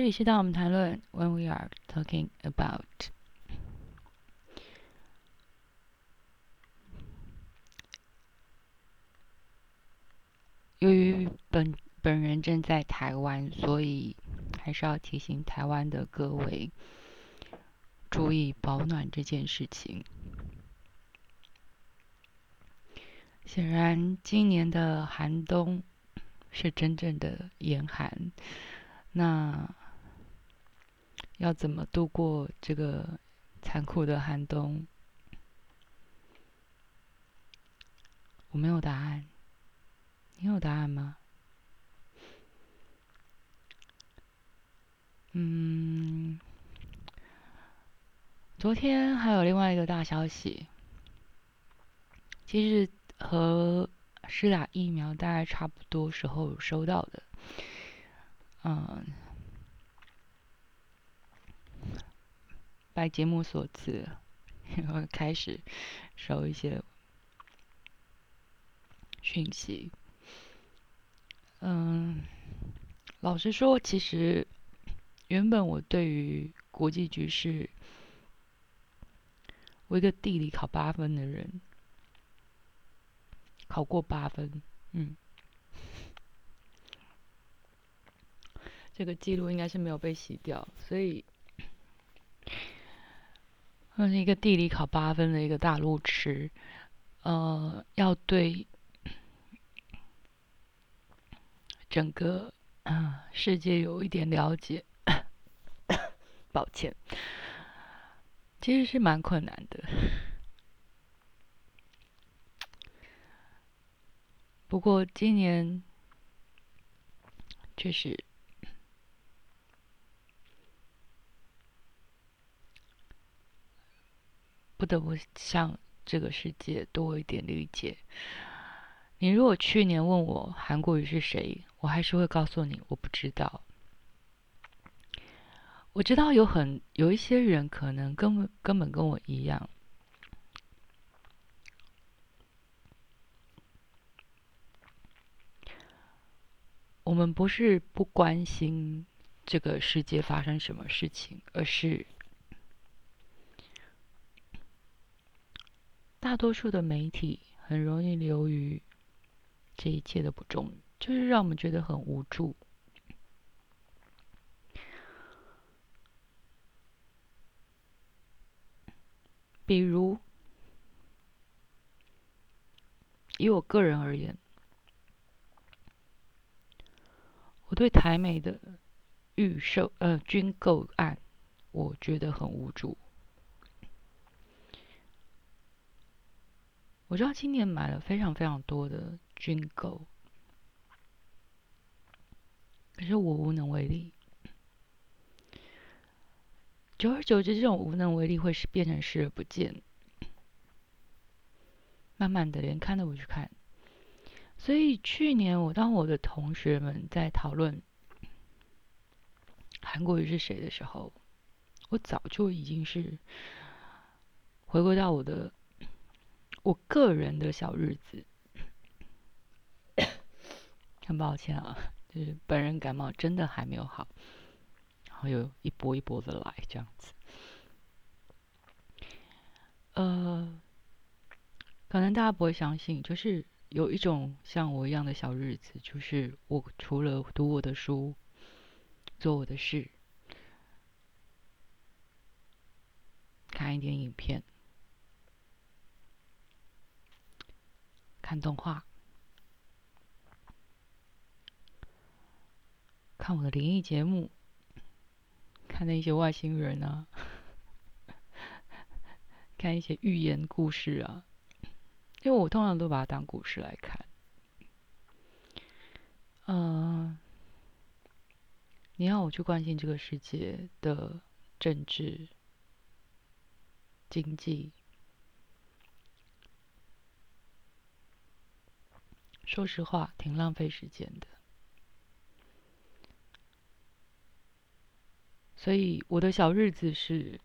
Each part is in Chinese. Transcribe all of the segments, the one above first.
这里是当我们谈论 When we are talking about。由于本本人正在台湾，所以还是要提醒台湾的各位注意保暖这件事情。显然，今年的寒冬是真正的严寒。那要怎么度过这个残酷的寒冬？我没有答案。你有答案吗？嗯，昨天还有另外一个大消息，其实和施打疫苗大概差不多时候收到的。嗯，拜节目所赐，然后开始收一些讯息。嗯，老实说，其实原本我对于国际局势，我一个地理考八分的人，考过八分，嗯。这个记录应该是没有被洗掉，所以，那是一个地理考八分的一个大路痴，呃，要对整个啊世界有一点了解，抱歉，其实是蛮困难的，不过今年确实。不得不向这个世界多一点理解。你如果去年问我韩国瑜是谁，我还是会告诉你我不知道。我知道有很有一些人可能根本根本跟我一样，我们不是不关心这个世界发生什么事情，而是。大多数的媒体很容易流于这一切的不重，就是让我们觉得很无助。比如，以我个人而言，我对台美的预售呃军购案，我觉得很无助。我知道今年买了非常非常多的军购，可是我无能为力。久而久之，这种无能为力会是变成视而不见，慢慢的连看都不去看。所以去年我当我的同学们在讨论韩国瑜是谁的时候，我早就已经是回归到我的。我个人的小日子，很抱歉啊，就是本人感冒真的还没有好，然后又一波一波的来这样子。呃，可能大家不会相信，就是有一种像我一样的小日子，就是我除了读我的书、做我的事、看一点影片。看动画，看我的灵异节目，看那些外星人啊，看一些寓言故事啊，因为我通常都把它当故事来看。嗯，你要我去关心这个世界的政治、经济？说实话，挺浪费时间的。所以我的小日子是，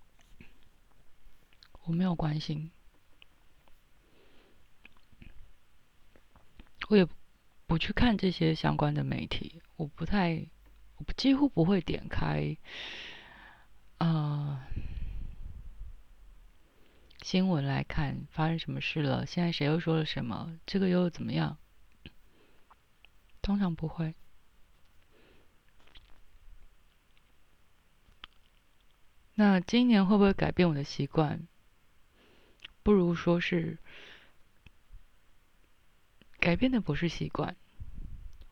我没有关心，我也不去看这些相关的媒体。我不太我几乎不会点开，啊，新闻来看发生什么事了，现在谁又说了什么，这个又怎么样？通常不会。那今年会不会改变我的习惯？不如说是改变的不是习惯，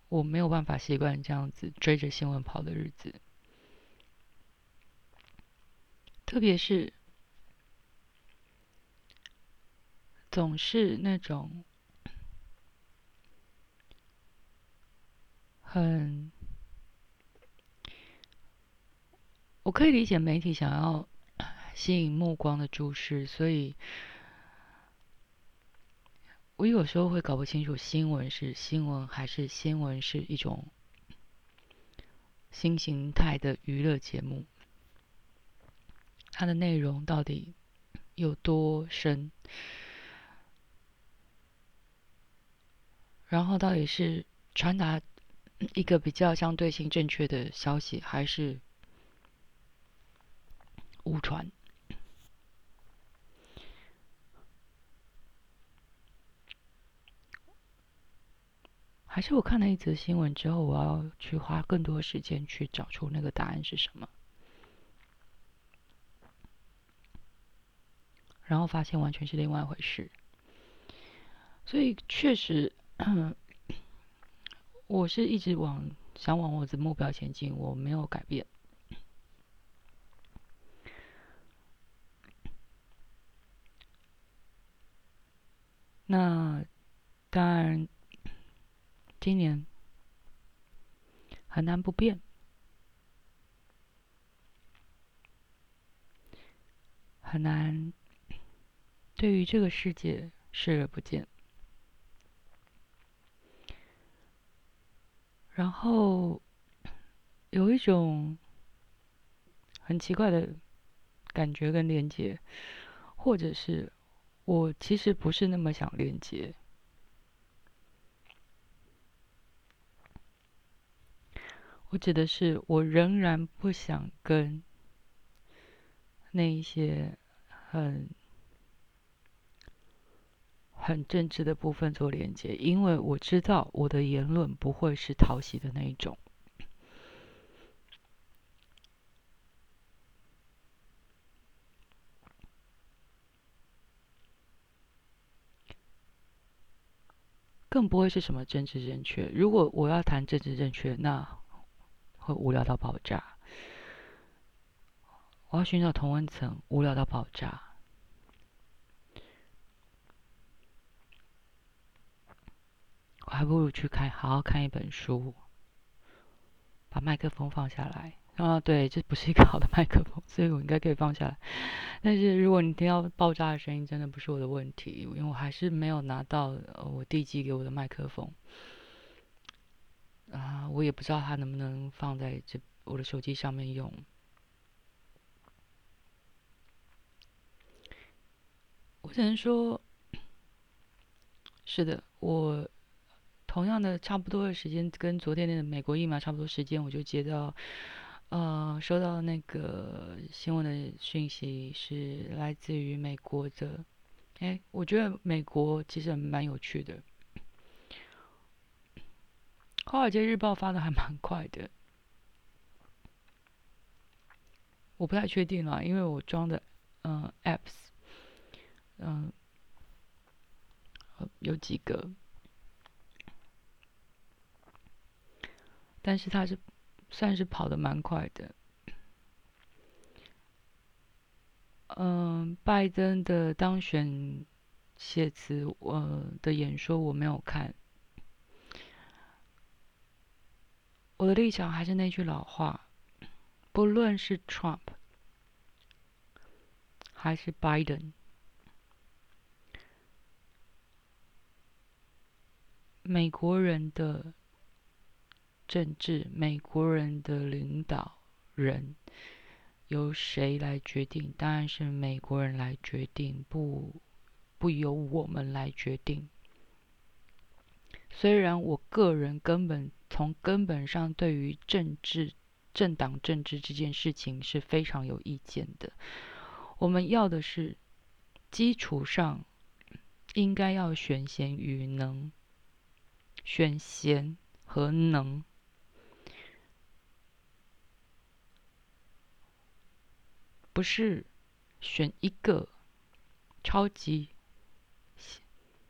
我没有办法习惯这样子追着新闻跑的日子，特别是总是那种很。我可以理解媒体想要吸引目光的注视，所以我有时候会搞不清楚新闻是新闻还是新闻是一种新形态的娱乐节目，它的内容到底有多深，然后到底是传达一个比较相对性正确的消息，还是？误传，还是我看了一则新闻之后，我要去花更多时间去找出那个答案是什么，然后发现完全是另外一回事。所以确实，我是一直往想往我的目标前进，我没有改变。那当然，今年很难不变，很难对于这个世界视而不见。然后有一种很奇怪的感觉跟连接，或者是。我其实不是那么想链接，我指的是我仍然不想跟那一些很很政治的部分做连接，因为我知道我的言论不会是讨喜的那一种。更不会是什么政治正确。如果我要谈政治正确，那会无聊到爆炸。我要寻找同温层，无聊到爆炸。我还不如去看，好好看一本书，把麦克风放下来。啊，对，这不是一个好的麦克风，所以我应该可以放下来。但是如果你听到爆炸的声音，真的不是我的问题，因为我还是没有拿到我弟寄给我的麦克风。啊，我也不知道它能不能放在这我的手机上面用。我只能说，是的，我同样的差不多的时间，跟昨天的美国疫苗差不多时间，我就接到。呃，收到那个新闻的讯息是来自于美国的。哎，我觉得美国其实蛮有趣的，《华尔街日报》发的还蛮快的。我不太确定了，因为我装的嗯 apps，嗯有几个，但是他是。算是跑的蛮快的。嗯，拜登的当选谢词，我的演说我没有看。我的立场还是那句老话，不论是 Trump 还是 Biden，美国人的。政治，美国人的领导人由谁来决定？当然是美国人来决定，不不由我们来决定。虽然我个人根本从根本上对于政治、政党政治这件事情是非常有意见的。我们要的是基础上应该要选贤与能，选贤和能，不是选一个超级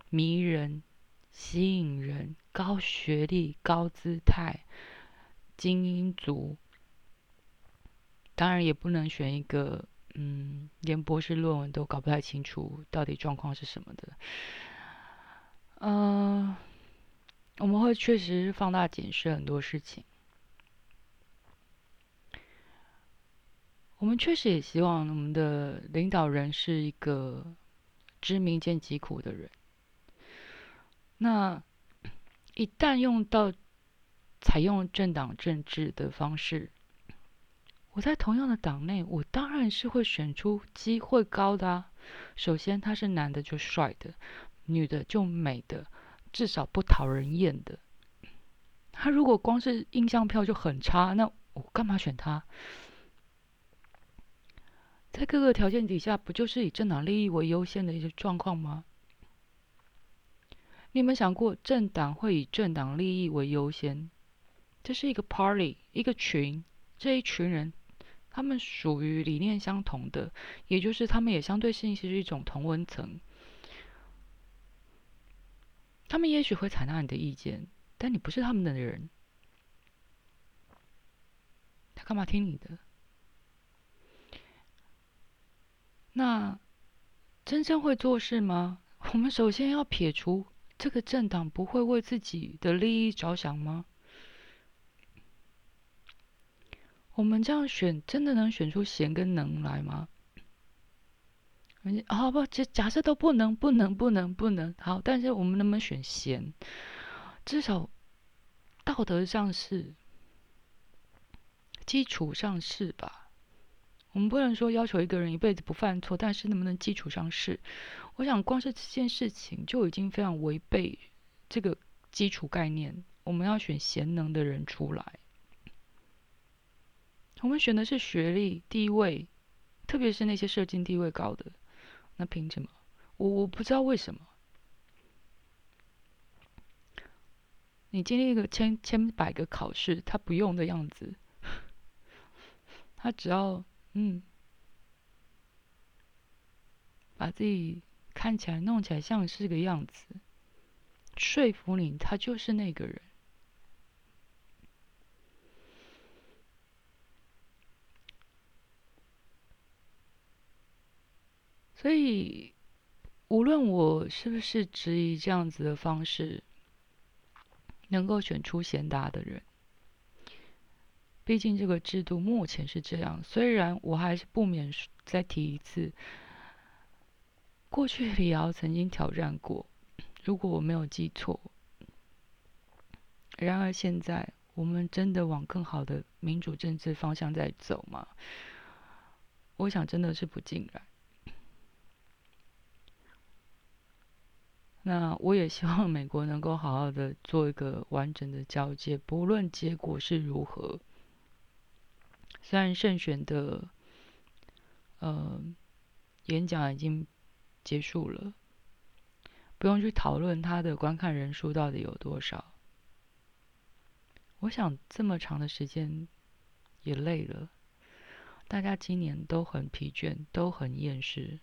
迷人。吸引人、高学历、高姿态、精英族，当然也不能选一个，嗯，连博士论文都搞不太清楚到底状况是什么的。嗯，我们会确实放大检视很多事情。我们确实也希望我们的领导人是一个知民间疾苦的人。那 一旦用到采用政党政治的方式，我在同样的党内，我当然是会选出机会高的啊。首先，他是男的就帅的，女的就美的，至少不讨人厌的。他如果光是印象票就很差，那我干嘛选他？在各个条件底下，不就是以政党利益为优先的一些状况吗？你有没有想过，政党会以政党利益为优先？这是一个 party，一个群，这一群人，他们属于理念相同的，也就是他们也相对性是一种同温层。他们也许会采纳你的意见，但你不是他们的人，他干嘛听你的？那真正会做事吗？我们首先要撇除。这个政党不会为自己的利益着想吗？我们这样选，真的能选出贤跟能来吗？好不，假假设都不能，不能，不能，不能。好，但是我们能不能选贤？至少道德上是，基础上是吧？我们不能说要求一个人一辈子不犯错，但是能不能基础上是？我想，光是这件事情就已经非常违背这个基础概念。我们要选贤能的人出来，我们选的是学历、地位，特别是那些社经地位高的，那凭什么？我我不知道为什么。你经历一个千千百个考试，他不用的样子，他只要嗯，把自己。看起来、弄起来像是个样子，说服你，他就是那个人。所以，无论我是不是质疑这样子的方式能够选出贤达的人，毕竟这个制度目前是这样。虽然我还是不免再提一次。过去李敖曾经挑战过，如果我没有记错。然而现在，我们真的往更好的民主政治方向在走吗？我想真的是不尽然。那我也希望美国能够好好的做一个完整的交接，不论结果是如何。虽然胜选的，呃，演讲已经。结束了，不用去讨论他的观看人数到底有多少。我想这么长的时间也累了，大家今年都很疲倦，都很厌世，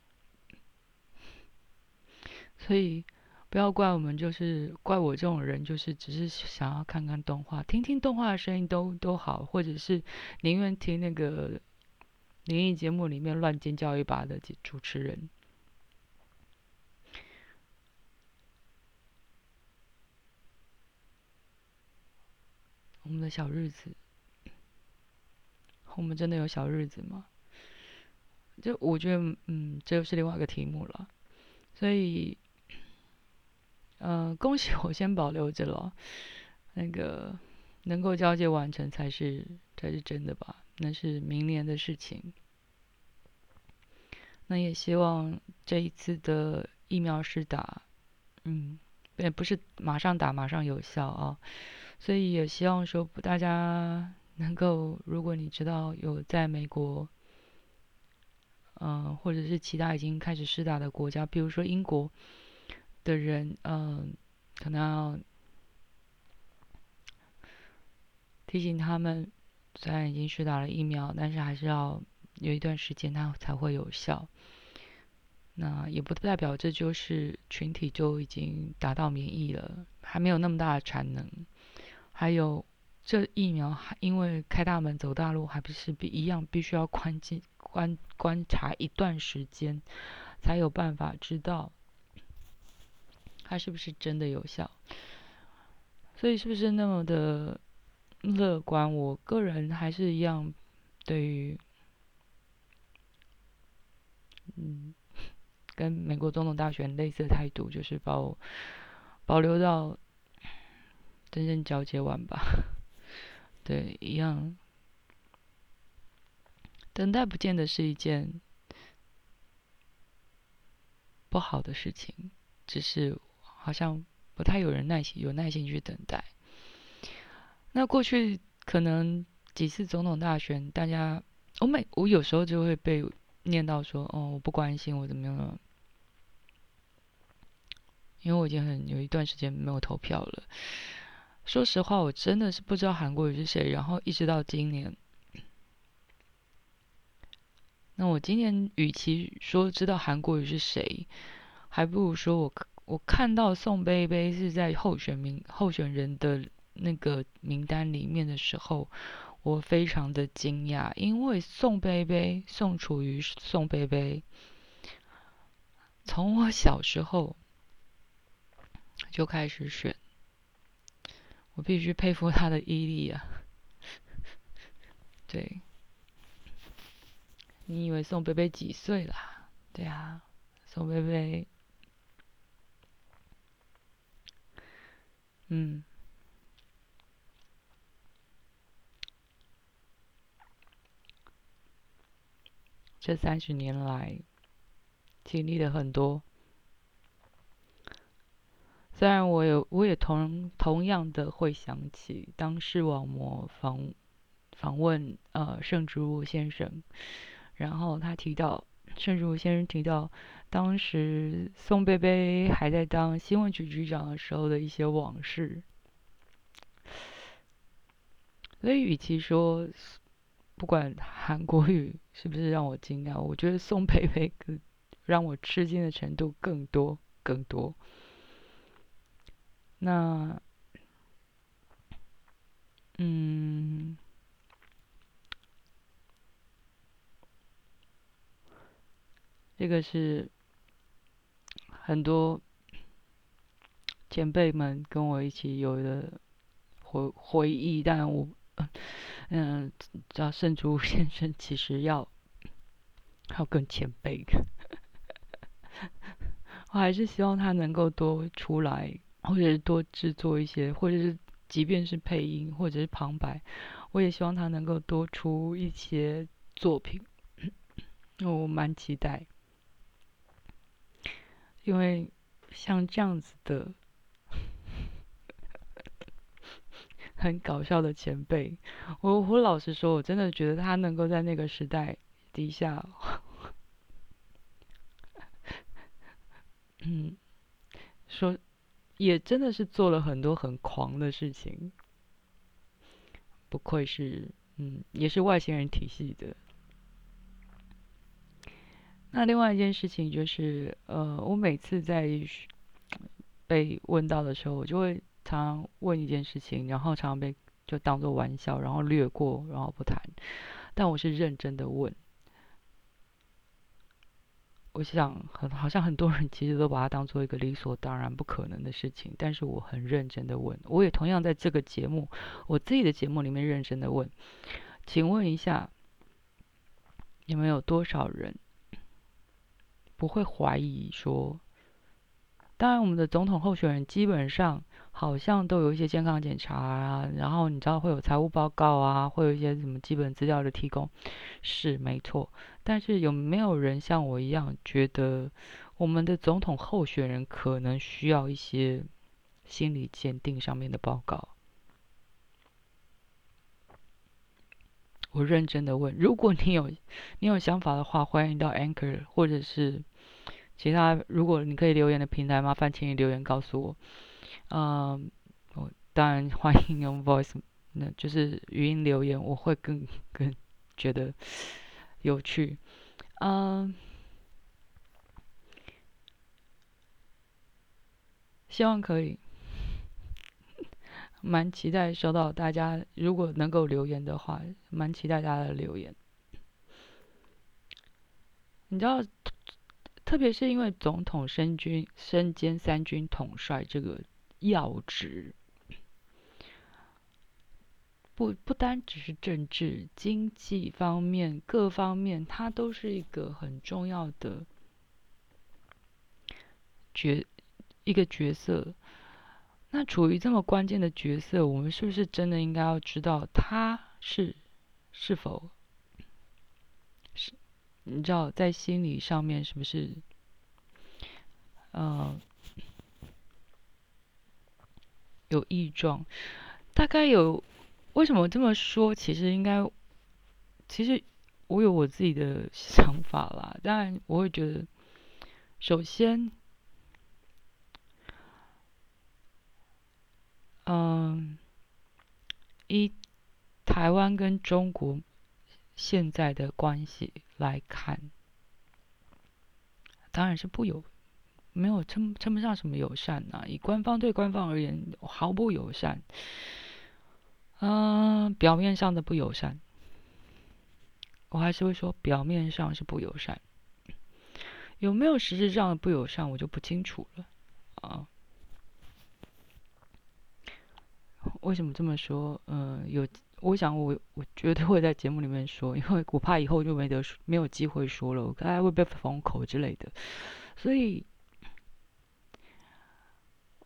所以不要怪我们，就是怪我这种人，就是只是想要看看动画，听听动画的声音都都好，或者是宁愿听那个灵异节目里面乱尖叫一把的主持人。我们的小日子，我们真的有小日子吗？就我觉得，嗯，这又是另外一个题目了。所以，呃，恭喜我先保留着了。那个能够交接完成才是才是真的吧？那是明年的事情。那也希望这一次的疫苗施打，嗯，对，不是马上打马上有效啊。所以也希望说大家能够，如果你知道有在美国，嗯，或者是其他已经开始试打的国家，比如说英国的人，嗯，可能要提醒他们，虽然已经去打了疫苗，但是还是要有一段时间它才会有效。那也不代表这就是群体就已经达到免疫了，还没有那么大的产能。还有，这疫苗还因为开大门走大路，还不是必一样，必须要观进观观察一段时间，才有办法知道它是不是真的有效。所以是不是那么的乐观？我个人还是一样，对于嗯，跟美国总统大选类似的态度，就是保保留到。真正交接完吧，对，一样。等待不见得是一件不好的事情，只是好像不太有人耐心有耐心去等待。那过去可能几次总统大选，大家我每我有时候就会被念到说：“哦，我不关心，我怎么样了？”因为我已经很有一段时间没有投票了。说实话，我真的是不知道韩国瑜是谁。然后一直到今年，那我今年与其说知道韩国瑜是谁，还不如说我我看到宋贝贝是在候选名候选人的那个名单里面的时候，我非常的惊讶，因为宋贝贝宋楚瑜宋贝贝，从我小时候就开始选。我必须佩服他的毅力啊！对，你以为宋贝贝几岁啦？对啊，宋贝贝，嗯，这三十年来经历了很多。虽然我有，我也同同样的会想起当视网膜访访问呃盛植物先生，然后他提到盛植物先生提到当时宋贝贝还在当新闻局局长的时候的一些往事，所以与其说不管韩国语是不是让我惊讶，我觉得宋贝贝让我吃惊的程度更多更多。那，嗯，这个是很多前辈们跟我一起有的回回忆，但我，嗯，叫圣竹 先生，其实要要更前辈，我还是希望他能够多出来。或者是多制作一些，或者是即便是配音或者是旁白，我也希望他能够多出一些作品。我蛮期待，因为像这样子的 很搞笑的前辈，我我老实说，我真的觉得他能够在那个时代底下，嗯，说。也真的是做了很多很狂的事情，不愧是，嗯，也是外星人体系的。那另外一件事情就是，呃，我每次在被问到的时候，我就会常常问一件事情，然后常常被就当做玩笑，然后略过，然后不谈。但我是认真的问。我想，很好像很多人其实都把它当做一个理所当然、不可能的事情。但是我很认真的问，我也同样在这个节目，我自己的节目里面认真的问，请问一下，你们有多少人不会怀疑说？当然，我们的总统候选人基本上好像都有一些健康检查啊，然后你知道会有财务报告啊，会有一些什么基本资料的提供，是没错。但是有没有人像我一样觉得，我们的总统候选人可能需要一些心理鉴定上面的报告。我认真的问，如果你有你有想法的话，欢迎到 Anchor 或者是其他，如果你可以留言的平台，麻烦请你留言告诉我。嗯，我当然欢迎用 Voice，那就是语音留言，我会更更觉得有趣。嗯，希望可以。蛮期待收到大家，如果能够留言的话，蛮期待大家的留言。你知道，特别是因为总统身军身兼三军统帅这个要职，不不单只是政治、经济方面各方面，他都是一个很重要的角一个角色。那处于这么关键的角色，我们是不是真的应该要知道他是是否？你知道在心理上面是不是？呃，有异状？大概有？为什么这么说？其实应该，其实我有我自己的想法啦。当然，我会觉得，首先。嗯，一台湾跟中国现在的关系来看，当然是不友，没有称称不上什么友善呐。以官方对官方而言，毫不友善。嗯，表面上的不友善，我还是会说表面上是不友善。有没有实质上的不友善，我就不清楚了啊。为什么这么说？嗯，有，我想我我绝对会在节目里面说，因为我怕以后就没得没有机会说了，我大概会被封口之类的。所以，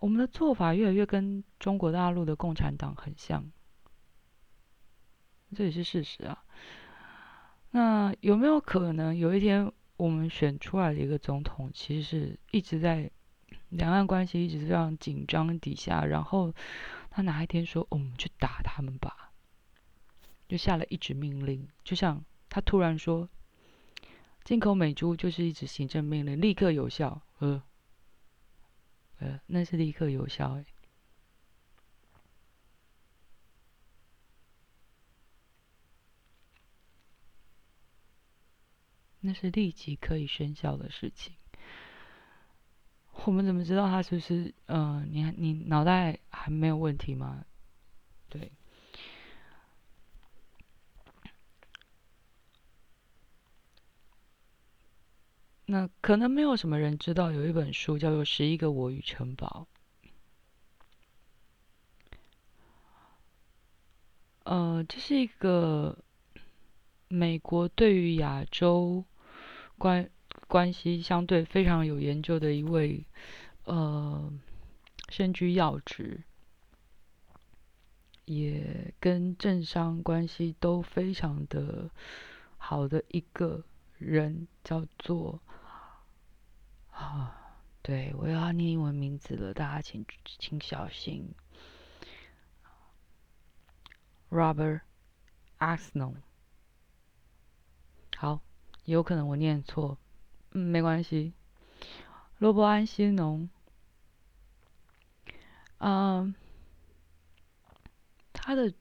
我们的做法越来越跟中国大陆的共产党很像，这也是事实啊。那有没有可能有一天我们选出来的一个总统，其实是一直在两岸关系一直这样紧张底下，然后？他哪一天说我们去打他们吧，就下了一纸命令，就像他突然说，进口美猪就是一纸行政命令，立刻有效。呃，呃，那是立刻有效哎，那是立即可以生效的事情。我们怎么知道他是不是？嗯，你你脑袋还没有问题吗？对。那可能没有什么人知道，有一本书叫做《十一个我与城堡》。呃，这是一个美国对于亚洲关。关系相对非常有研究的一位，呃，身居要职，也跟政商关系都非常的好的一个人，叫做啊，对我要念英文名字了，大家请请小心，Robert a x n o n 好，有可能我念错。嗯，没关系。罗伯安西农，嗯，他的，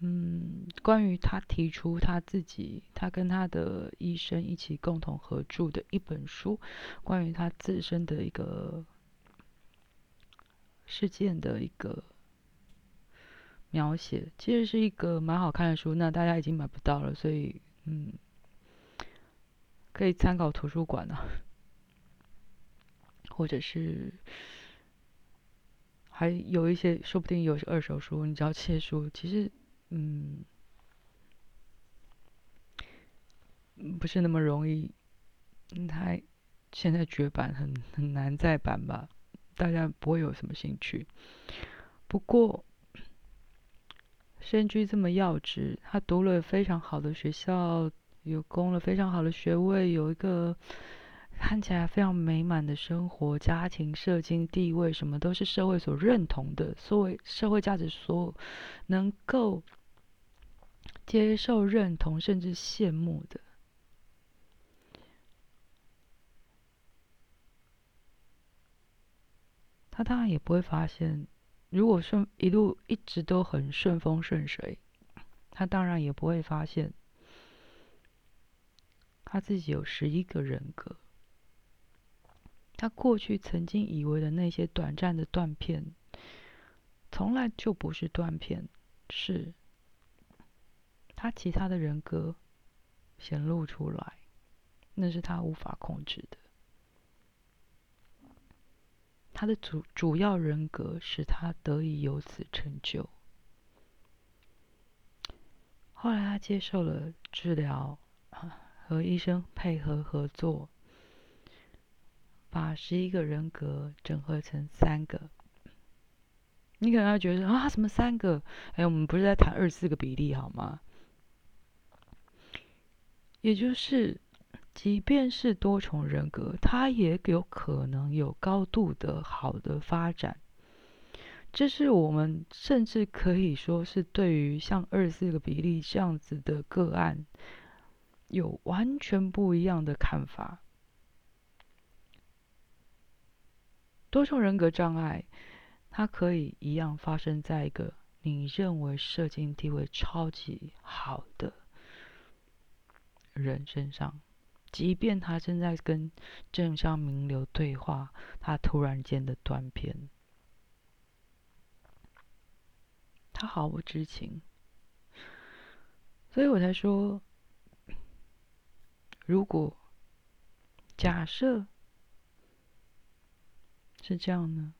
嗯，关于他提出他自己，他跟他的医生一起共同合著的一本书，关于他自身的一个事件的一个描写，其实是一个蛮好看的书。那大家已经买不到了，所以，嗯。可以参考图书馆啊，或者是还有一些，说不定有二手书。你只要借书，其实嗯，不是那么容易。他现在绝版，很很难再版吧？大家不会有什么兴趣。不过，身居这么要职，他读了非常好的学校。有攻了非常好的学位，有一个看起来非常美满的生活，家庭、社经地位，什么都是社会所认同的，所谓社会价值所能够接受、认同，甚至羡慕的。他当然也不会发现，如果顺一路一直都很顺风顺水，他当然也不会发现，他自己有十一个人格。他过去曾经以为的那些短暂的断片，从来就不是断片，是他其他的人格显露出来，那是他无法控制的。他的主主要人格使他得以有此成就。后来他接受了治疗，和医生配合合作，把十一个人格整合成三个。你可能要觉得啊，什么三个？哎，我们不是在谈二四个比例好吗？也就是。即便是多重人格，它也有可能有高度的好的发展。这是我们甚至可以说是对于像二四个比例这样子的个案，有完全不一样的看法。多重人格障碍，它可以一样发生在一个你认为社经地位超级好的人身上。即便他正在跟政商名流对话，他突然间的断片，他毫不知情，所以我才说，如果假设是这样呢？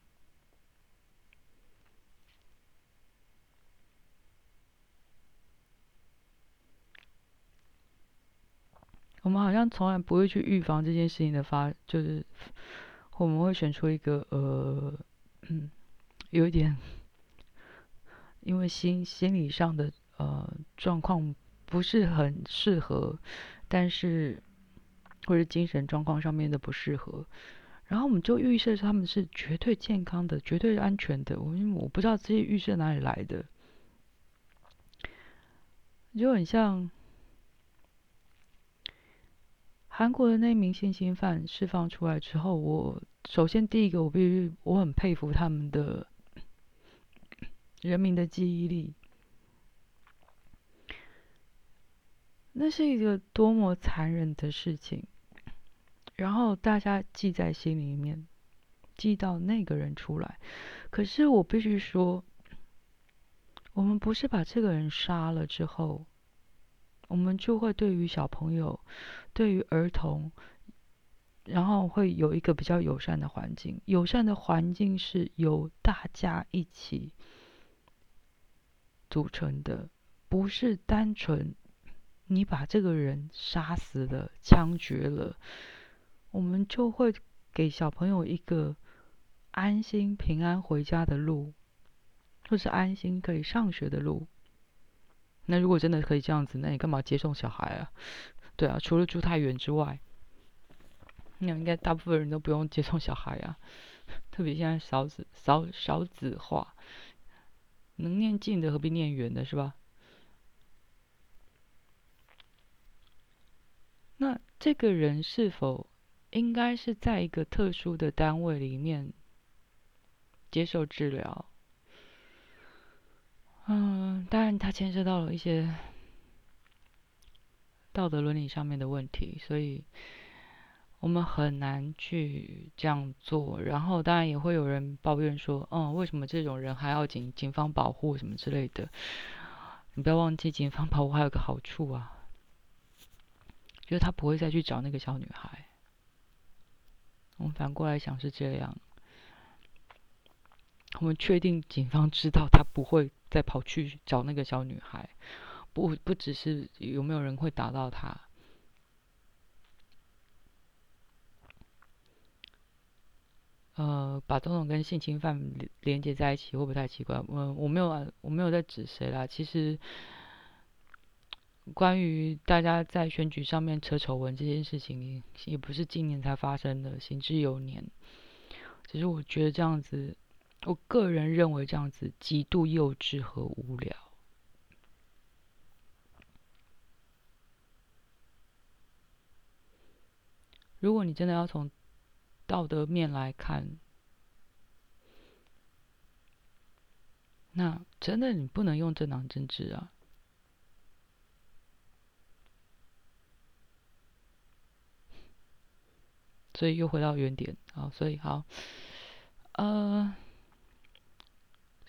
我们好像从来不会去预防这件事情的发，就是我们会选出一个呃，嗯，有一点，因为心心理上的呃状况不是很适合，但是或者精神状况上面的不适合，然后我们就预设他们是绝对健康的、绝对安全的。我因为我不知道这些预设哪里来的，就很像。韩国的那名性侵犯释放出来之后，我首先第一个我必须我很佩服他们的人民的记忆力，那是一个多么残忍的事情，然后大家记在心里面，记到那个人出来。可是我必须说，我们不是把这个人杀了之后。我们就会对于小朋友，对于儿童，然后会有一个比较友善的环境。友善的环境是由大家一起组成的，不是单纯你把这个人杀死了、枪决了，我们就会给小朋友一个安心、平安回家的路，或是安心可以上学的路。那如果真的可以这样子，那你干嘛接送小孩啊？对啊，除了住太远之外，那应该大部分人都不用接送小孩啊。特别现在少子少少子化，能念近的何必念远的，是吧？那这个人是否应该是在一个特殊的单位里面接受治疗？嗯，当然，它牵涉到了一些道德伦理上面的问题，所以我们很难去这样做。然后，当然也会有人抱怨说：“嗯，为什么这种人还要警警方保护什么之类的？”你不要忘记，警方保护还有个好处啊，就是他不会再去找那个小女孩。我们反过来想是这样，我们确定警方知道他不会。再跑去找那个小女孩，不不只是有没有人会打到他，呃，把总统跟性侵犯连连接在一起会不会太奇怪？我，我没有，我没有在指谁啦。其实关于大家在选举上面扯丑闻这件事情，也不是今年才发生的，行之有年。只是我觉得这样子，我个人认为这样子极度幼稚和无聊。如果你真的要从道德面来看，那真的你不能用政党政治啊。所以又回到原点啊，所以好，呃，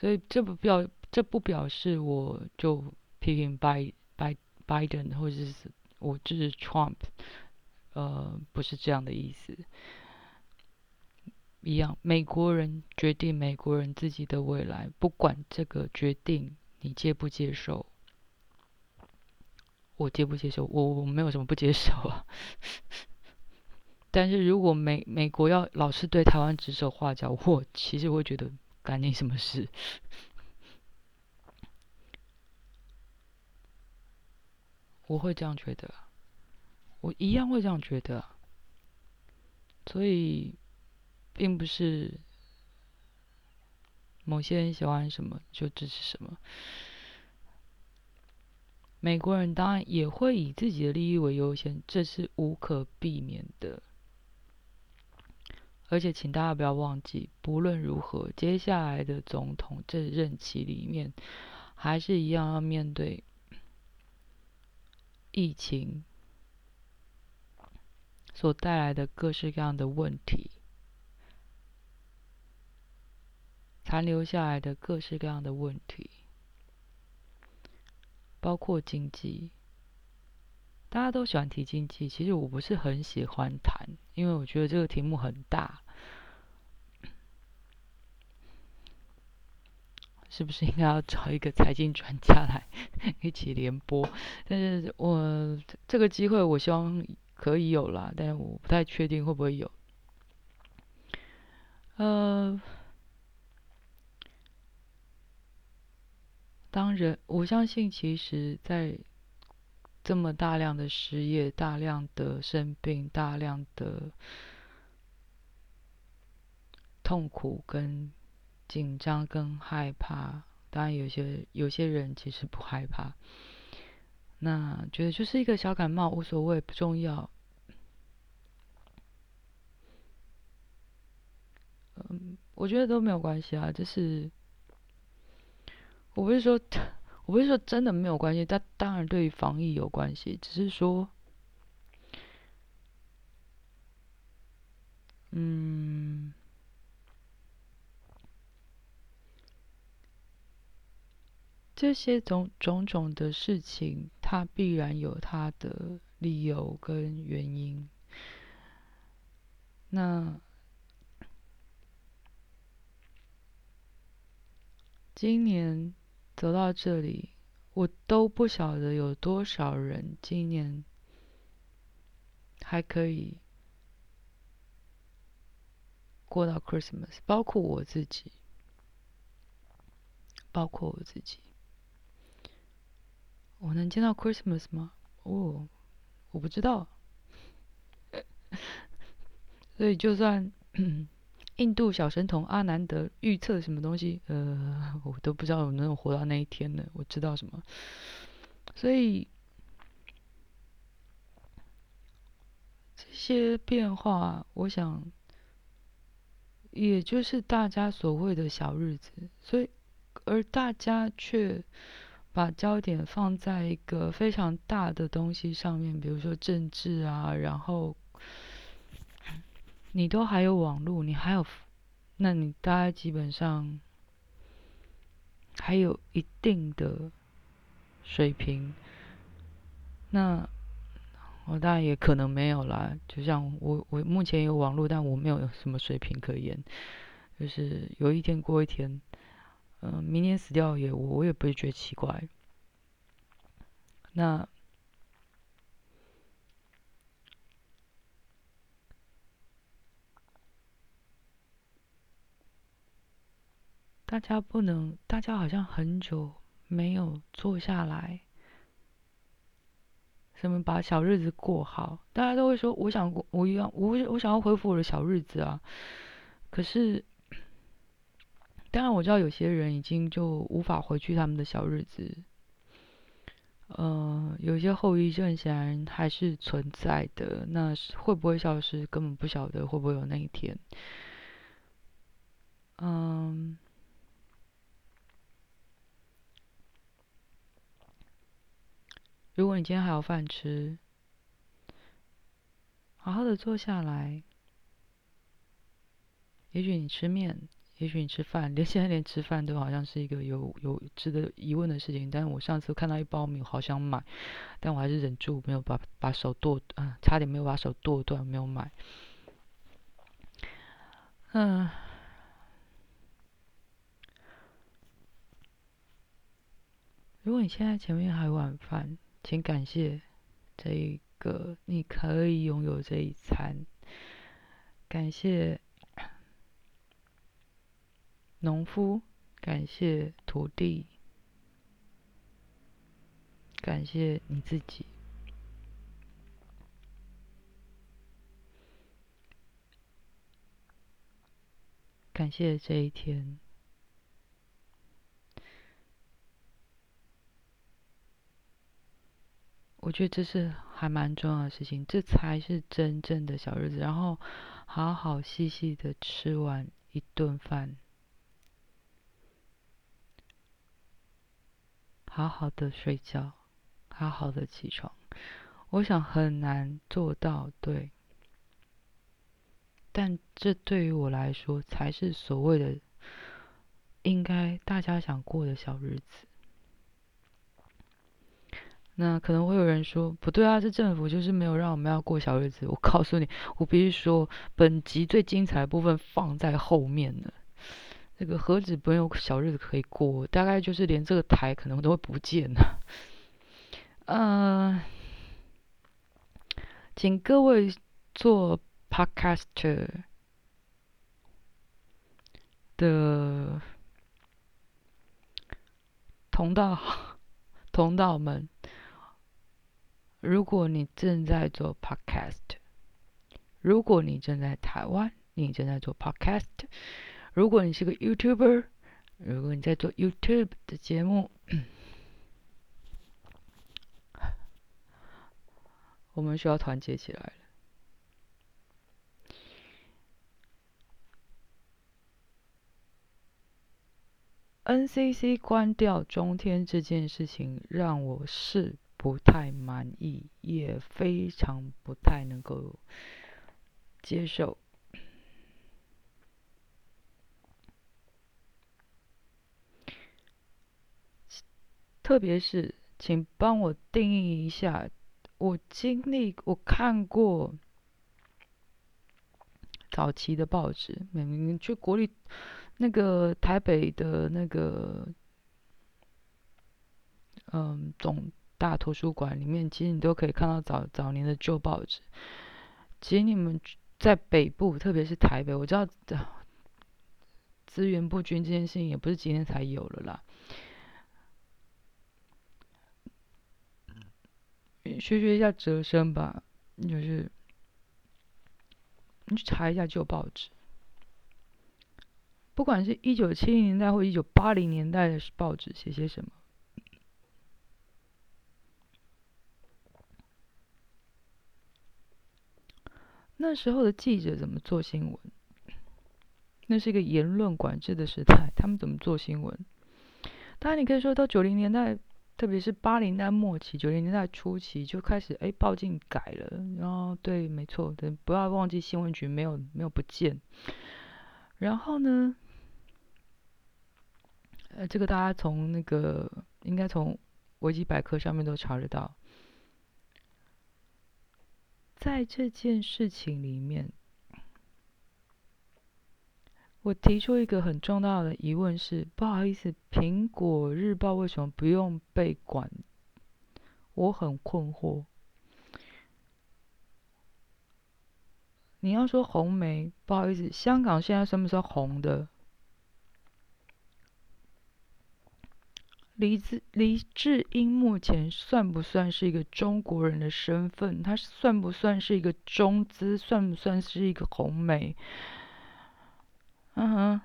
所以这不表这不表示我就批评拜拜拜登或者是我支持 Trump，呃，不是这样的意思。一样，美国人决定美国人自己的未来，不管这个决定你接不接受，我接不接受，我我没有什么不接受啊。但是如果美美国要老是对台湾指手画脚，我其实会觉得干你什么事？我会这样觉得，我一样会这样觉得。所以，并不是某些人喜欢什么就支持什么。美国人当然也会以自己的利益为优先，这是无可避免的。而且，请大家不要忘记，不论如何，接下来的总统这任期里面，还是一样要面对疫情所带来的各式各样的问题，残留下来的各式各样的问题，包括经济。大家都喜欢提经济，其实我不是很喜欢谈，因为我觉得这个题目很大，是不是应该要找一个财经专家来 一起联播？但是我这个机会我希望可以有啦，但是我不太确定会不会有。呃，当然，我相信其实，在这么大量的失业、大量的生病、大量的痛苦、跟紧张、跟害怕，当然有些有些人其实不害怕，那觉得就是一个小感冒，无所谓，不重要。嗯，我觉得都没有关系啊，就是我不是说。我不是说真的没有关系，但当然对于防疫有关系。只是说，嗯，这些种种种的事情，它必然有它的理由跟原因。那今年。走到这里，我都不晓得有多少人今年还可以过到 Christmas，包括我自己，包括我自己，我能见到 Christmas 吗？哦，我不知道，所以就算。印度小神童阿南德预测什么东西？呃，我都不知道有能活到那一天呢。我知道什么？所以这些变化，我想，也就是大家所谓的小日子。所以，而大家却把焦点放在一个非常大的东西上面，比如说政治啊，然后。你都还有网络，你还有，那你大概基本上还有一定的水平。那我当然也可能没有啦，就像我，我目前有网络，但我没有什么水平可言。就是有一天过一天，嗯，明年死掉也，我我也不会觉得奇怪。那。大家不能，大家好像很久没有坐下来什么把小日子过好，大家都会说我想过我一样我我想要恢复我的小日子啊。可是，当然我知道有些人已经就无法回去他们的小日子。呃，有些后遗症显然还是存在的，那是会不会消失，根本不晓得会不会有那一天。嗯，如果你今天还有饭吃，好好的坐下来。也许你吃面，也许你吃饭，连现在连吃饭都好像是一个有有值得疑问的事情。但是我上次看到一包米，好想买，但我还是忍住没有把把手剁，啊，差点没有把手剁断，没有买。嗯。如果你现在前面还有晚饭，请感谢这一个你可以拥有这一餐。感谢农夫，感谢土地，感谢你自己，感谢这一天。我觉得这是还蛮重要的事情，这才是真正的小日子。然后好好细细的吃完一顿饭，好好的睡觉，好好的起床。我想很难做到，对。但这对于我来说，才是所谓的应该大家想过的小日子。那可能会有人说不对啊，这政府就是没有让我们要过小日子。我告诉你，我必须说，本集最精彩的部分放在后面呢。这个何止没有小日子可以过，大概就是连这个台可能都会不见了。嗯，请各位做 podcaster 的同道 同道们。如果你正在做 podcast，如果你正在台湾，你正在做 podcast，如果你是个 YouTuber，如果你在做 YouTube 的节目，我们需要团结起来了。NCC 关掉中天这件事情，让我是。不太满意，也非常不太能够接受。特别是，请帮我定义一下，我经历、我看过早期的报纸，你去国立那个台北的那个，嗯，总。大图书馆里面，其实你都可以看到早早年的旧报纸。其实你们在北部，特别是台北，我知道资源不均这件事情也不是今天才有了啦。学学一下哲生吧，就是你去查一下旧报纸，不管是一九七零年代或一九八零年代的报纸，写些什么。那时候的记者怎么做新闻？那是一个言论管制的时代，他们怎么做新闻？当然，你可以说到九零年代，特别是八零代末期、九零年代初期就开始，哎，报禁改了。然后，对，没错，对，不要忘记新闻局没有没有不见。然后呢，呃，这个大家从那个应该从维基百科上面都查得到。在这件事情里面，我提出一个很重要的疑问是：不好意思，苹果日报为什么不用被管？我很困惑。你要说红梅，不好意思，香港现在算不算红的？黎智黎智英目前算不算是一个中国人的身份？他算不算是一个中资？算不算是一个红梅？嗯哼，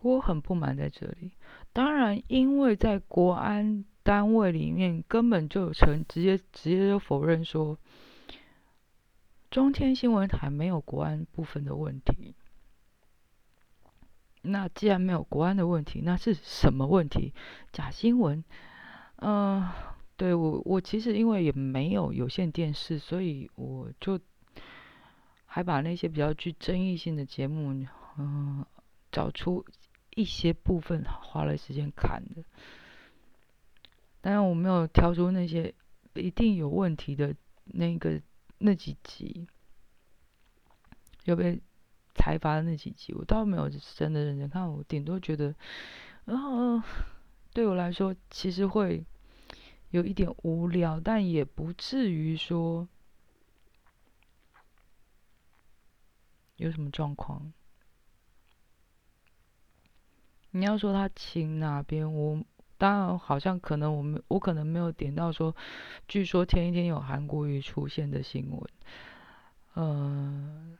我很不满在这里。当然，因为在国安单位里面，根本就成直接直接就否认说，中天新闻台没有国安部分的问题。那既然没有国安的问题，那是什么问题？假新闻？嗯，对我我其实因为也没有有线电视，所以我就还把那些比较具争议性的节目，嗯，找出一些部分花了时间看的。当然我没有挑出那些一定有问题的那个那几集，又被。财阀的那几集，我倒没有真的认真看。我顶多觉得，然后 对我来说，其实会有一点无聊，但也不至于说有什么状况。你要说他亲哪边，我当然好像可能我们我可能没有点到说，据说前一天有韩国瑜出现的新闻，嗯。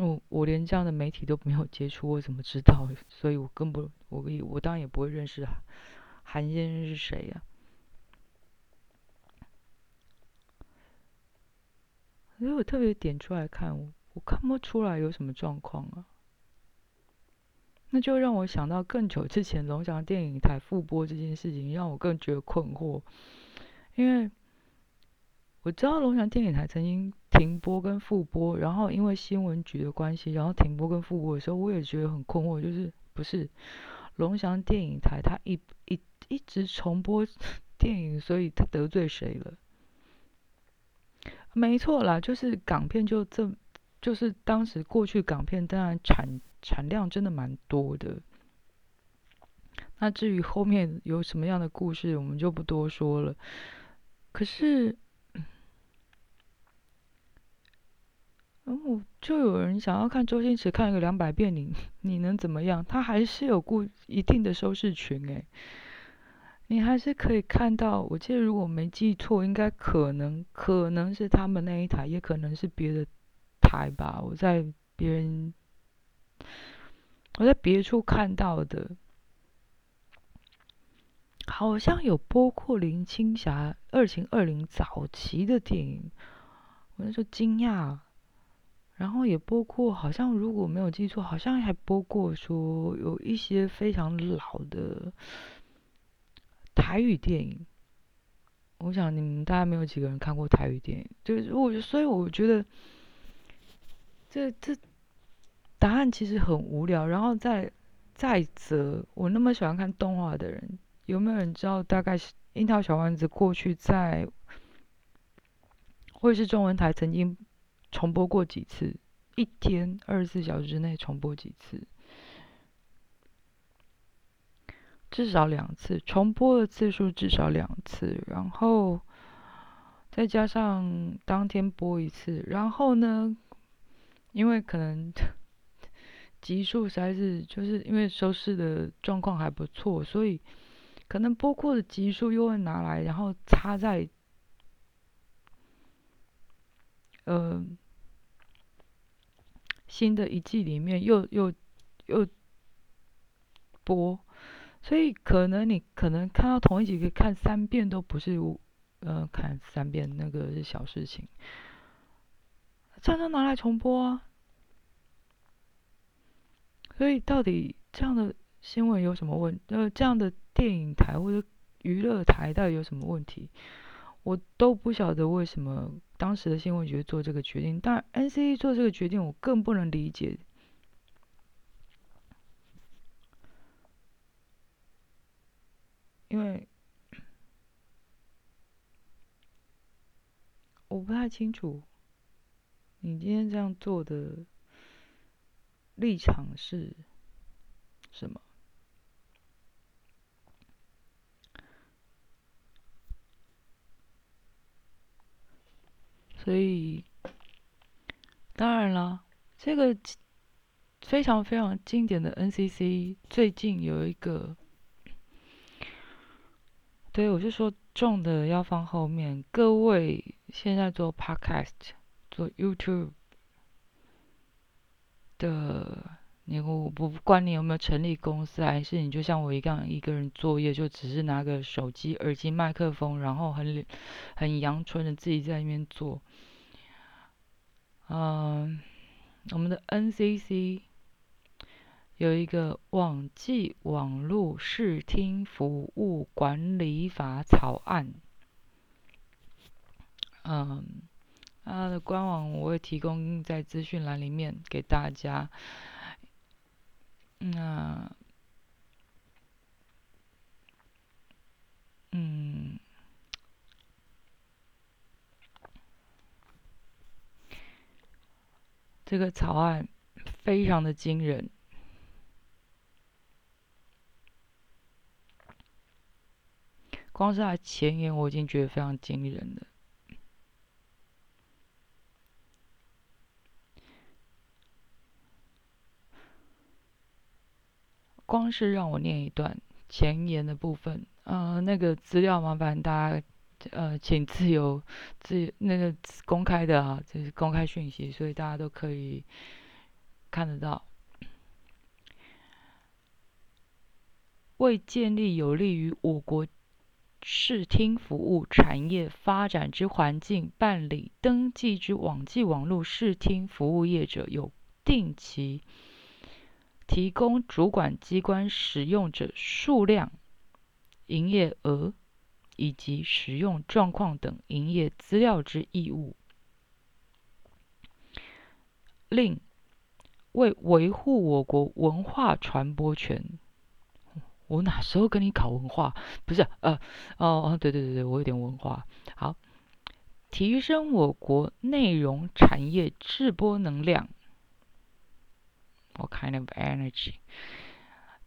我我连这样的媒体都没有接触，我怎么知道？所以我更不我我当然也不会认识韩先生是谁呀。所以我特别点出来看，我看不出来有什么状况啊。那就让我想到更久之前龙翔电影台复播这件事情，让我更觉得困惑，因为。我知道龙翔电影台曾经停播跟复播，然后因为新闻局的关系，然后停播跟复播的时候，我也觉得很困惑，就是不是龙翔电影台它一一一直重播 电影，所以它得罪谁了？没错啦，就是港片就这，就是当时过去港片当然产产量真的蛮多的。那至于后面有什么样的故事，我们就不多说了。可是。哦，就有人想要看周星驰看个两百遍，你你能怎么样？他还是有固一定的收视群诶，你还是可以看到。我记得如果没记错，应该可能可能是他们那一台，也可能是别的台吧。我在别人我在别处看到的，好像有播过林青霞二情二零早期的电影，我那时候惊讶。然后也播过，好像如果没有记错，好像还播过说有一些非常老的台语电影。我想你们大概没有几个人看过台语电影，就是我，所以我觉得这这答案其实很无聊。然后再再则，我那么喜欢看动画的人，有没有人知道大概是樱桃小丸子过去在或者是中文台曾经？重播过几次？一天二十四小时之内重播几次？至少两次，重播的次数至少两次，然后再加上当天播一次，然后呢，因为可能集数实在是就是因为收视的状况还不错，所以可能播过的集数又会拿来，然后插在呃。新的一季里面又又又播，所以可能你可能看到同一集可以看三遍都不是，呃，看三遍那个是小事情，常常拿来重播啊。所以到底这样的新闻有什么问？呃，这样的电影台或者娱乐台到底有什么问题？我都不晓得为什么当时的新闻局做这个决定，但 NCC 做这个决定，我更不能理解，因为我不太清楚你今天这样做的立场是什么。所以，当然了，这个非常非常经典的 NCC，最近有一个，对我就说重的要放后面。各位现在做 Podcast、做 YouTube 的。你我不管你有没有成立公司，还是你就像我一样一个人作业，就只是拿个手机、耳机、麦克风，然后很很阳春的自己在那边做。嗯，我们的 NCC 有一个网际网络视听服务管理法草案。嗯，它的官网我会提供在资讯栏里面给大家。那，嗯，这个草案非常的惊人，光是它前言我已经觉得非常惊人了。光是让我念一段前言的部分，呃，那个资料麻烦大家，呃，请自由自那个公开的啊，这是公开讯息，所以大家都可以看得到。为建立有利于我国视听服务产业发展之环境，办理登记之网际网络视听服务业者有定期。提供主管机关使用者数量、营业额以及使用状况等营业资料之义务。另为维护我国文化传播权，我哪时候跟你搞文化？不是，呃，哦哦，对对对对，我有点文化。好，提升我国内容产业制播能量。What kind of energy？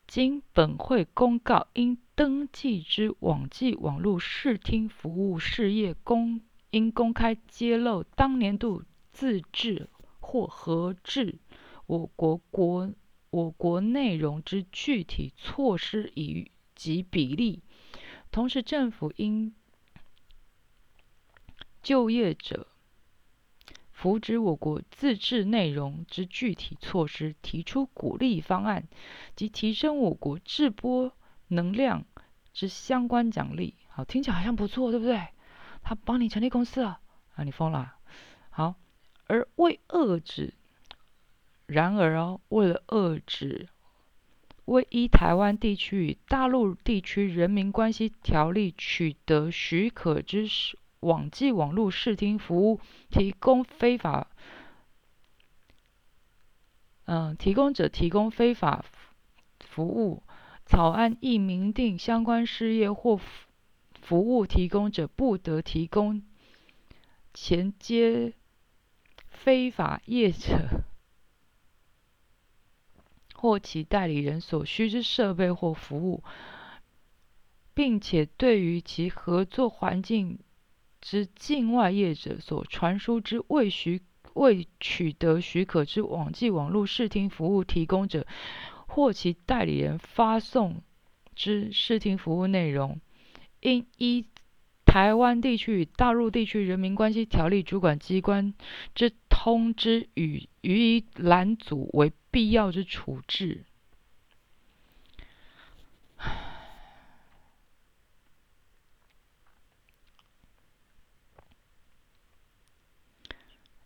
经本会公告，应登记之网际网络视听服务事业公应公开揭露当年度自制或合制我国国我国内容之具体措施以及比例。同时，政府应就业者。扶植我国自制内容之具体措施，提出鼓励方案及提升我国制播能量之相关奖励。好，听起来好像不错，对不对？他帮你成立公司了啊？你疯了？好，而为遏制，然而哦，为了遏制，为依台湾地区与大陆地区人民关系条例取得许可之时。网际网络视听服务提供非法，嗯，提供者提供非法服务，草案亦明定相关事业或服务提供者不得提供前接非法业者或其代理人所需之设备或服务，并且对于其合作环境。之境外业者所传输之未许未取得许可之网际网络视听服务提供者，或其代理人发送之视听服务内容，应依台湾地区与大陆地区人民关系条例主管机关之通知与予以拦阻为必要之处置。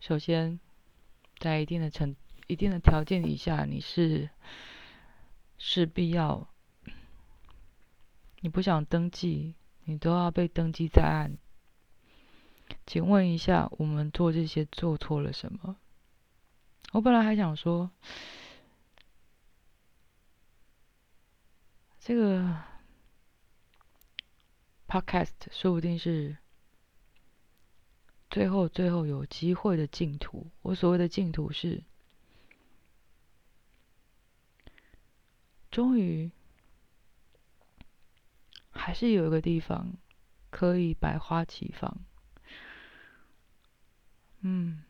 首先，在一定的成、一定的条件底下，你是是必要，你不想登记，你都要被登记在案。请问一下，我们做这些做错了什么？我本来还想说，这个 podcast 说不定是。最后，最后有机会的净土。我所谓的净土是，终于还是有一个地方可以百花齐放。嗯，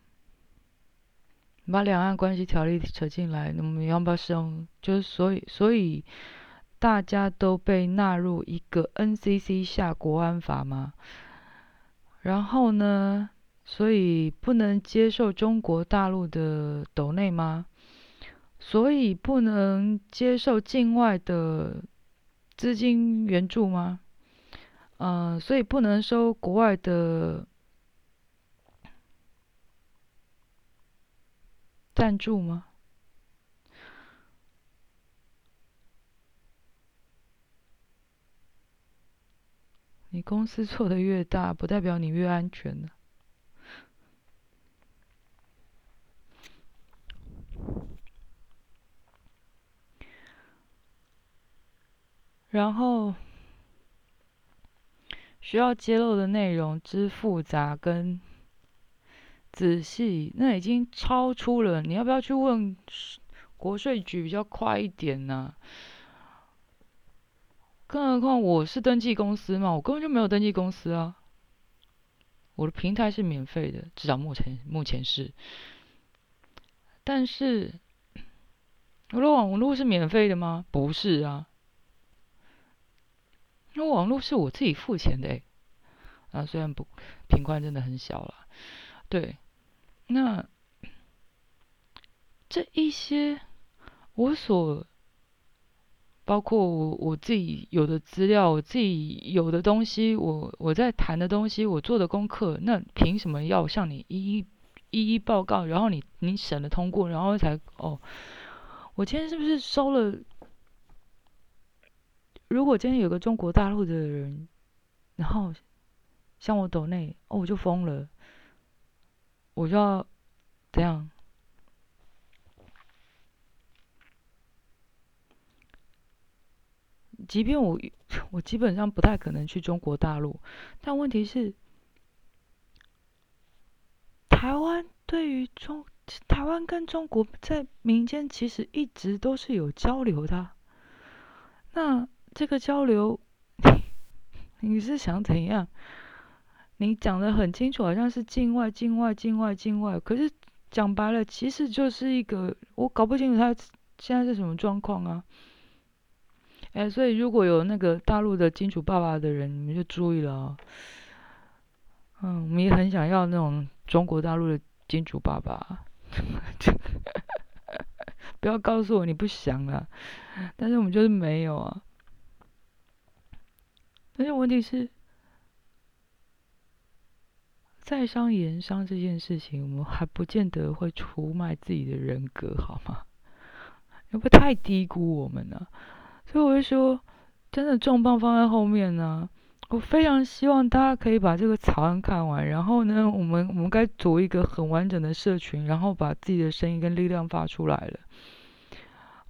把两岸关系条例扯进来，那么要不要使用？就是所以，所以大家都被纳入一个 NCC 下国安法吗？然后呢？所以不能接受中国大陆的斗内吗？所以不能接受境外的资金援助吗？嗯，所以不能收国外的。赞助吗？你公司做的越大，不代表你越安全呢。然后需要揭露的内容之复杂跟。仔细，那已经超出了。你要不要去问国税局比较快一点呢？更何况我是登记公司嘛，我根本就没有登记公司啊。我的平台是免费的，至少目前目前是。但是，我的网络是免费的吗？不是啊。那网络是我自己付钱的哎。啊，虽然不贫困真的很小了，对。那这一些，我所包括我我自己有的资料，我自己有的东西，我我在谈的东西，我做的功课，那凭什么要向你一一一一报告？然后你你审了通过，然后才哦，我今天是不是收了？如果今天有个中国大陆的人，然后向我抖内，哦，我就疯了。我就要这样，即便我 我基本上不太可能去中国大陆，但问题是，台湾对于中台湾跟中国在民间其实一直都是有交流的。那这个交流，你是想怎样？你讲的很清楚，好像是境外、境外、境外、境外。可是讲白了，其实就是一个我搞不清楚他现在是什么状况啊！哎，所以如果有那个大陆的金主爸爸的人，你们就注意了啊！嗯，我们也很想要那种中国大陆的金主爸爸，不要告诉我你不想了，但是我们就是没有啊！但是问题是。在商言商这件事情，我们还不见得会出卖自己的人格，好吗？会不太低估我们呢？所以我会说，真的重磅放在后面呢。我非常希望大家可以把这个草案看完，然后呢，我们我们该组一个很完整的社群，然后把自己的声音跟力量发出来了。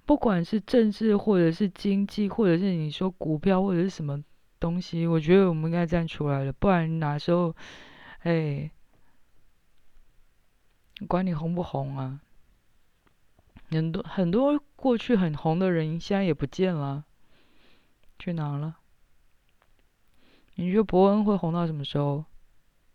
不管是政治，或者是经济，或者是你说股票，或者是什么东西，我觉得我们应该站出来了，不然哪时候？哎，管你红不红啊！很多很多过去很红的人，现在也不见了，去哪了？你觉得伯恩会红到什么时候？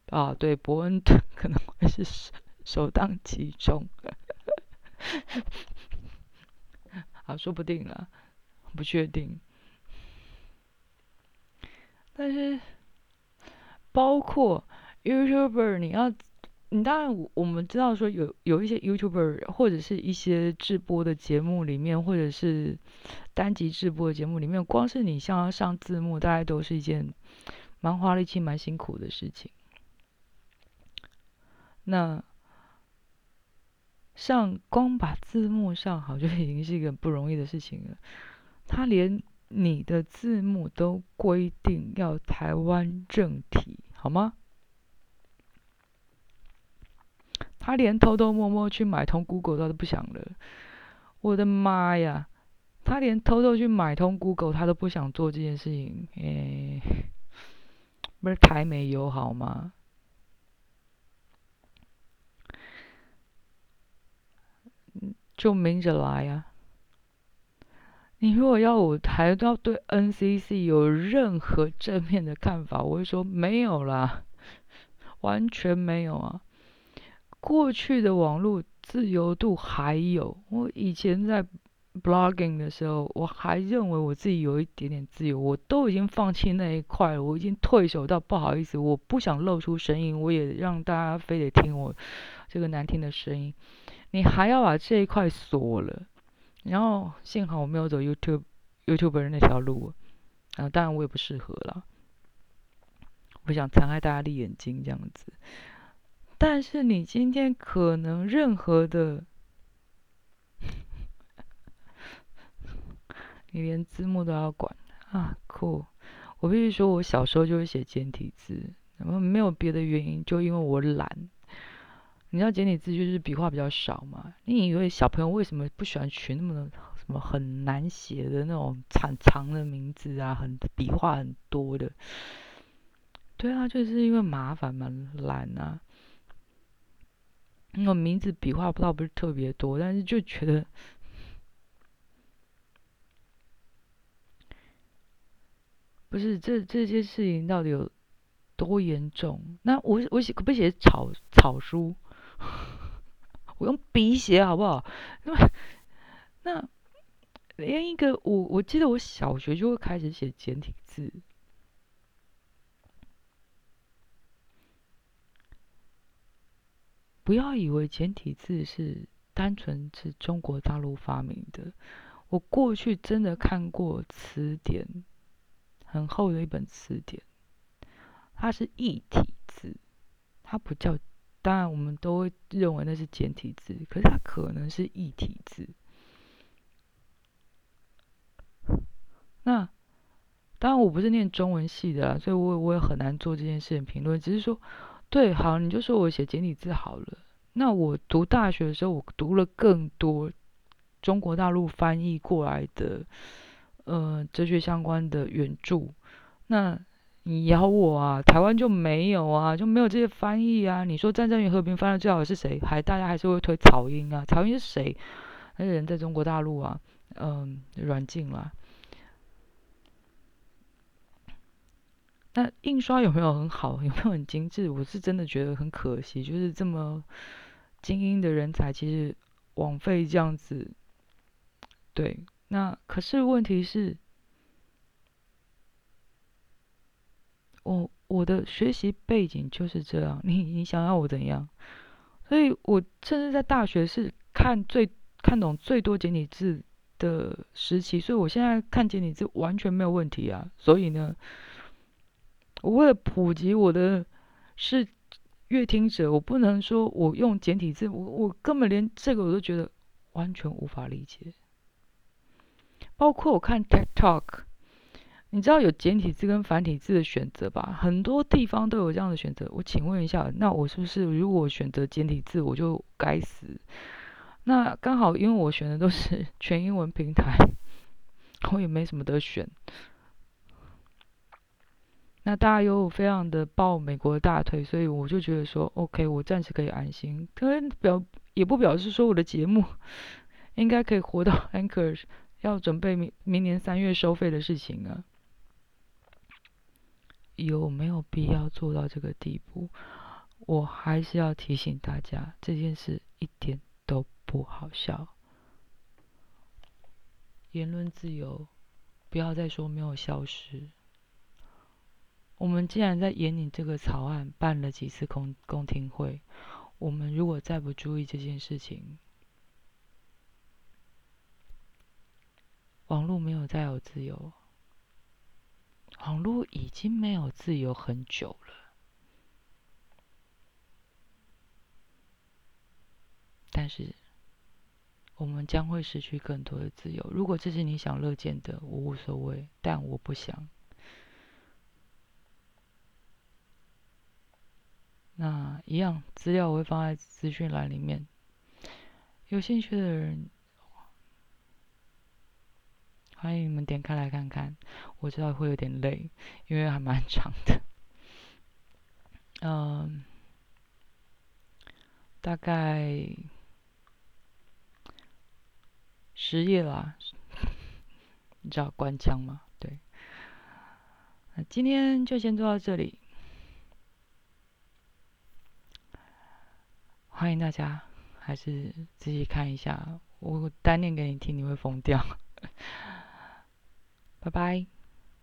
啊，对，伯恩 可能会是首当其冲，啊，说不定了，不确定。但是，包括。YouTuber，你要，你当然，我们知道说有有一些 YouTuber 或者是一些直播的节目里面，或者是单集直播的节目里面，光是你像要上字幕，大概都是一件蛮花力气、蛮辛苦的事情。那上光把字幕上好，就已经是一个不容易的事情了。他连你的字幕都规定要台湾正体，好吗？他连偷偷摸摸去买通 Google 他都不想了，我的妈呀！他连偷偷去买通 Google 他都不想做这件事情，哎，不是台美友好吗？就明着来呀！你如果要我还要对 NCC 有任何正面的看法，我会说没有啦，完全没有啊。过去的网络自由度还有，我以前在 blogging 的时候，我还认为我自己有一点点自由，我都已经放弃那一块了，我已经退守到不好意思，我不想露出声音，我也让大家非得听我这个难听的声音，你还要把这一块锁了，然后幸好我没有走 YouTube YouTuber 那条路，啊，当然我也不适合了，不想残害大家的眼睛这样子。但是你今天可能任何的，你连字幕都要管啊酷！我必须说，我小时候就会写简体字，然后没有别的原因，就因为我懒。你知道简体字就是笔画比较少嘛？你以为小朋友为什么不喜欢取那么什么很难写的那种长长的名字啊？很笔画很多的？对啊，就是因为麻烦嘛，懒啊。我名字笔画不倒不是特别多，但是就觉得不是这这件事情到底有多严重？那我我写可不写草草书？我用笔写好不好？那那连一个我我记得我小学就会开始写简体字。不要以为简体字是单纯是中国大陆发明的。我过去真的看过词典，很厚的一本词典，它是异体字，它不叫。当然，我们都会认为那是简体字，可是它可能是异体字。那当然，我不是念中文系的啦，所以我我也很难做这件事情评论。只是说。对，好，你就说我写简体字好了。那我读大学的时候，我读了更多中国大陆翻译过来的，呃，哲学相关的原著。那你咬我啊？台湾就没有啊？就没有这些翻译啊？你说《战争与和平》翻的最好的是谁？还大家还是会推草婴啊？草婴是谁？那个人在中国大陆啊，嗯，软禁了。那印刷有没有很好？有没有很精致？我是真的觉得很可惜，就是这么精英的人才，其实枉费这样子。对，那可是问题是，我我的学习背景就是这样。你你想要我怎样？所以我甚至在大学是看最看懂最多简体字的时期，所以我现在看简体字完全没有问题啊。所以呢？我为了普及我的是阅听者，我不能说我用简体字，我我根本连这个我都觉得完全无法理解。包括我看 TikTok，你知道有简体字跟繁体字的选择吧？很多地方都有这样的选择。我请问一下，那我是不是如果选择简体字，我就该死？那刚好因为我选的都是全英文平台，我也没什么得选。那大家又非常的抱美国的大腿，所以我就觉得说，OK，我暂时可以安心。可能表也不表示说我的节目 应该可以活到 Anchor 要准备明明年三月收费的事情啊，有没有必要做到这个地步？我还是要提醒大家，这件事一点都不好笑。言论自由，不要再说没有消失。我们既然在演你这个草案办了几次公公听会，我们如果再不注意这件事情，网络没有再有自由，网络已经没有自由很久了，但是我们将会失去更多的自由。如果这是你想乐见的，我无所谓，但我不想。那一样资料我会放在资讯栏里面，有兴趣的人欢迎你们点开来看看。我知道会有点累，因为还蛮长的，嗯，大概十页啦。你知道关枪吗？对，那今天就先做到这里。欢迎大家，还是自己看一下？我单念给你听，你会疯掉。拜拜。